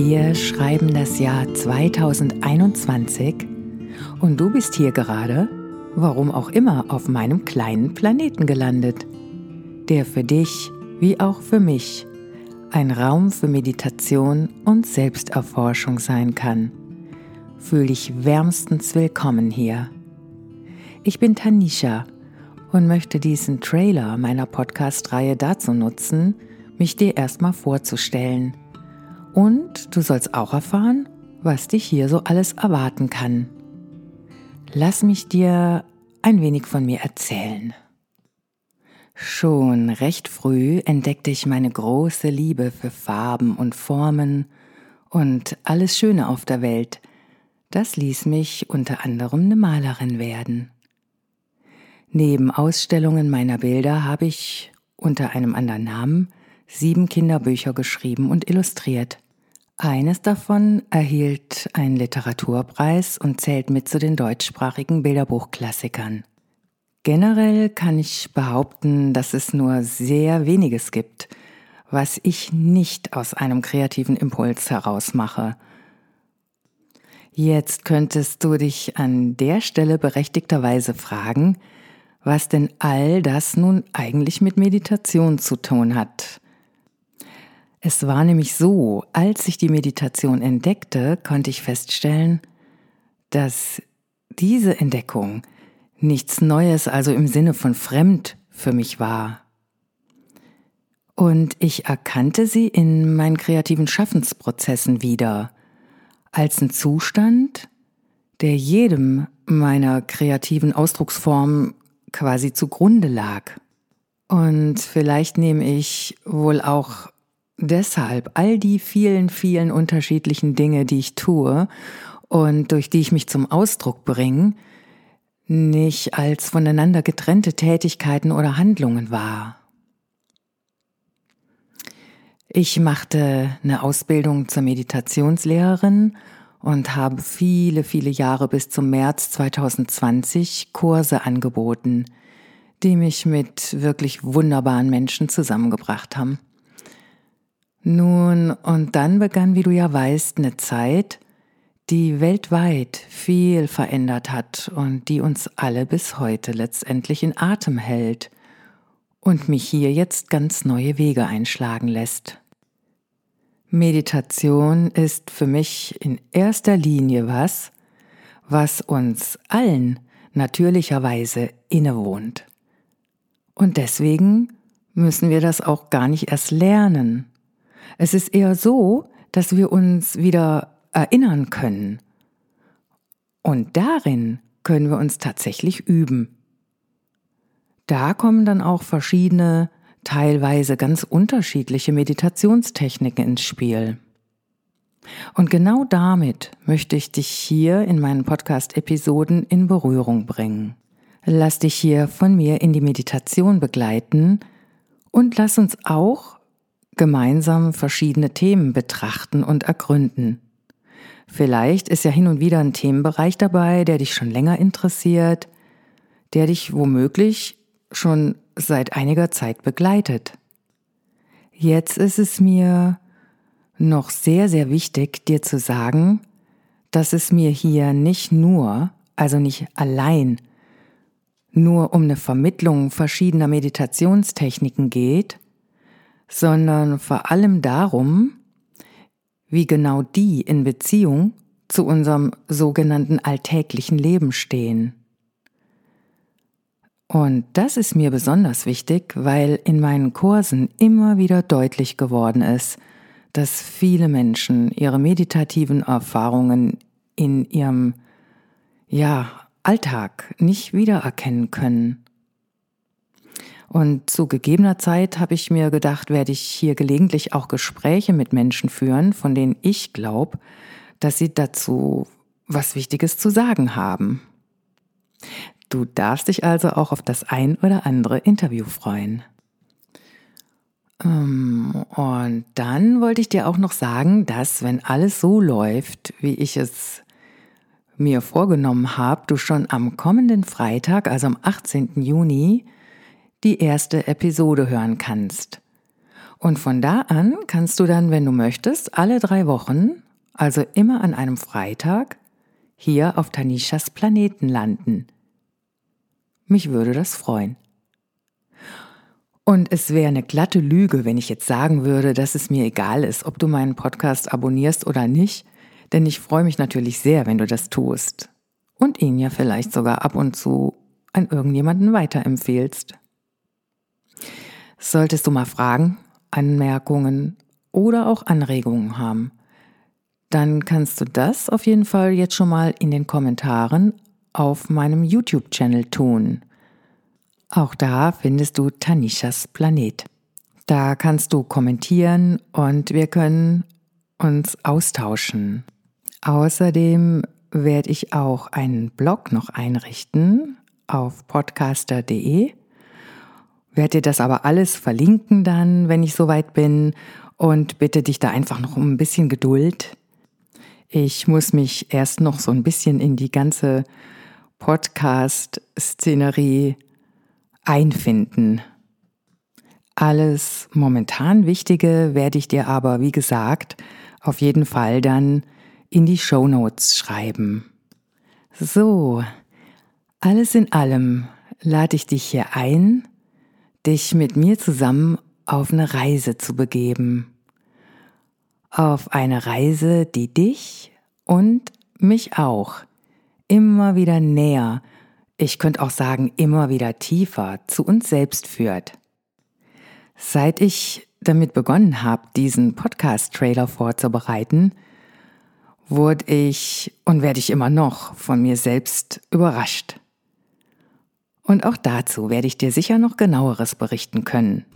Wir schreiben das Jahr 2021 und du bist hier gerade, warum auch immer, auf meinem kleinen Planeten gelandet, der für dich wie auch für mich ein Raum für Meditation und Selbsterforschung sein kann. Fühl dich wärmstens willkommen hier. Ich bin Tanisha und möchte diesen Trailer meiner Podcast-Reihe dazu nutzen, mich dir erstmal vorzustellen. Und du sollst auch erfahren, was dich hier so alles erwarten kann. Lass mich dir ein wenig von mir erzählen. Schon recht früh entdeckte ich meine große Liebe für Farben und Formen und alles Schöne auf der Welt. Das ließ mich unter anderem eine Malerin werden. Neben Ausstellungen meiner Bilder habe ich unter einem anderen Namen sieben Kinderbücher geschrieben und illustriert. Eines davon erhielt einen Literaturpreis und zählt mit zu den deutschsprachigen Bilderbuchklassikern. Generell kann ich behaupten, dass es nur sehr weniges gibt, was ich nicht aus einem kreativen Impuls heraus mache. Jetzt könntest du dich an der Stelle berechtigterweise fragen, was denn all das nun eigentlich mit Meditation zu tun hat. Es war nämlich so, als ich die Meditation entdeckte, konnte ich feststellen, dass diese Entdeckung nichts Neues, also im Sinne von fremd für mich war. Und ich erkannte sie in meinen kreativen Schaffensprozessen wieder, als ein Zustand, der jedem meiner kreativen Ausdrucksformen quasi zugrunde lag. Und vielleicht nehme ich wohl auch deshalb all die vielen, vielen unterschiedlichen Dinge, die ich tue und durch die ich mich zum Ausdruck bringe, nicht als voneinander getrennte Tätigkeiten oder Handlungen wahr. Ich machte eine Ausbildung zur Meditationslehrerin und habe viele, viele Jahre bis zum März 2020 Kurse angeboten, die mich mit wirklich wunderbaren Menschen zusammengebracht haben. Nun, und dann begann, wie du ja weißt, eine Zeit, die weltweit viel verändert hat und die uns alle bis heute letztendlich in Atem hält und mich hier jetzt ganz neue Wege einschlagen lässt. Meditation ist für mich in erster Linie was, was uns allen natürlicherweise innewohnt. Und deswegen müssen wir das auch gar nicht erst lernen. Es ist eher so, dass wir uns wieder erinnern können. Und darin können wir uns tatsächlich üben. Da kommen dann auch verschiedene, teilweise ganz unterschiedliche Meditationstechniken ins Spiel. Und genau damit möchte ich dich hier in meinen Podcast-Episoden in Berührung bringen. Lass dich hier von mir in die Meditation begleiten und lass uns auch gemeinsam verschiedene Themen betrachten und ergründen. Vielleicht ist ja hin und wieder ein Themenbereich dabei, der dich schon länger interessiert, der dich womöglich schon seit einiger Zeit begleitet. Jetzt ist es mir noch sehr, sehr wichtig, dir zu sagen, dass es mir hier nicht nur, also nicht allein, nur um eine Vermittlung verschiedener Meditationstechniken geht, sondern vor allem darum, wie genau die in Beziehung zu unserem sogenannten alltäglichen Leben stehen. Und das ist mir besonders wichtig, weil in meinen Kursen immer wieder deutlich geworden ist, dass viele Menschen ihre meditativen Erfahrungen in ihrem ja, Alltag nicht wiedererkennen können. Und zu gegebener Zeit habe ich mir gedacht, werde ich hier gelegentlich auch Gespräche mit Menschen führen, von denen ich glaube, dass sie dazu was Wichtiges zu sagen haben. Du darfst dich also auch auf das ein oder andere Interview freuen. Ähm, und dann wollte ich dir auch noch sagen, dass wenn alles so läuft, wie ich es mir vorgenommen habe, du schon am kommenden Freitag, also am 18. Juni, die erste Episode hören kannst. Und von da an kannst du dann, wenn du möchtest, alle drei Wochen, also immer an einem Freitag, hier auf Tanishas Planeten landen. Mich würde das freuen. Und es wäre eine glatte Lüge, wenn ich jetzt sagen würde, dass es mir egal ist, ob du meinen Podcast abonnierst oder nicht, denn ich freue mich natürlich sehr, wenn du das tust und ihn ja vielleicht sogar ab und zu an irgendjemanden weiterempfehlst. Solltest du mal Fragen, Anmerkungen oder auch Anregungen haben, dann kannst du das auf jeden Fall jetzt schon mal in den Kommentaren auf meinem YouTube-Channel tun. Auch da findest du Tanishas Planet. Da kannst du kommentieren und wir können uns austauschen. Außerdem werde ich auch einen Blog noch einrichten auf podcaster.de. Werde dir das aber alles verlinken dann, wenn ich soweit bin und bitte dich da einfach noch um ein bisschen Geduld. Ich muss mich erst noch so ein bisschen in die ganze Podcast-Szenerie einfinden. Alles momentan Wichtige werde ich dir aber, wie gesagt, auf jeden Fall dann in die Show Notes schreiben. So, alles in allem lade ich dich hier ein, dich mit mir zusammen auf eine Reise zu begeben. Auf eine Reise, die dich und mich auch immer wieder näher ich könnte auch sagen, immer wieder tiefer zu uns selbst führt. Seit ich damit begonnen habe, diesen Podcast-Trailer vorzubereiten, wurde ich und werde ich immer noch von mir selbst überrascht. Und auch dazu werde ich dir sicher noch genaueres berichten können.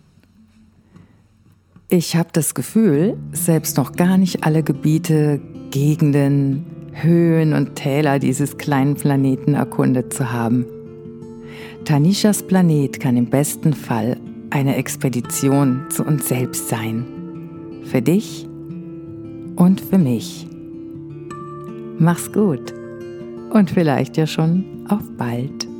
Ich habe das Gefühl, selbst noch gar nicht alle Gebiete, Gegenden, Höhen und Täler dieses kleinen Planeten erkundet zu haben. Tanishas Planet kann im besten Fall eine Expedition zu uns selbst sein. Für dich und für mich. Mach's gut und vielleicht ja schon auf bald.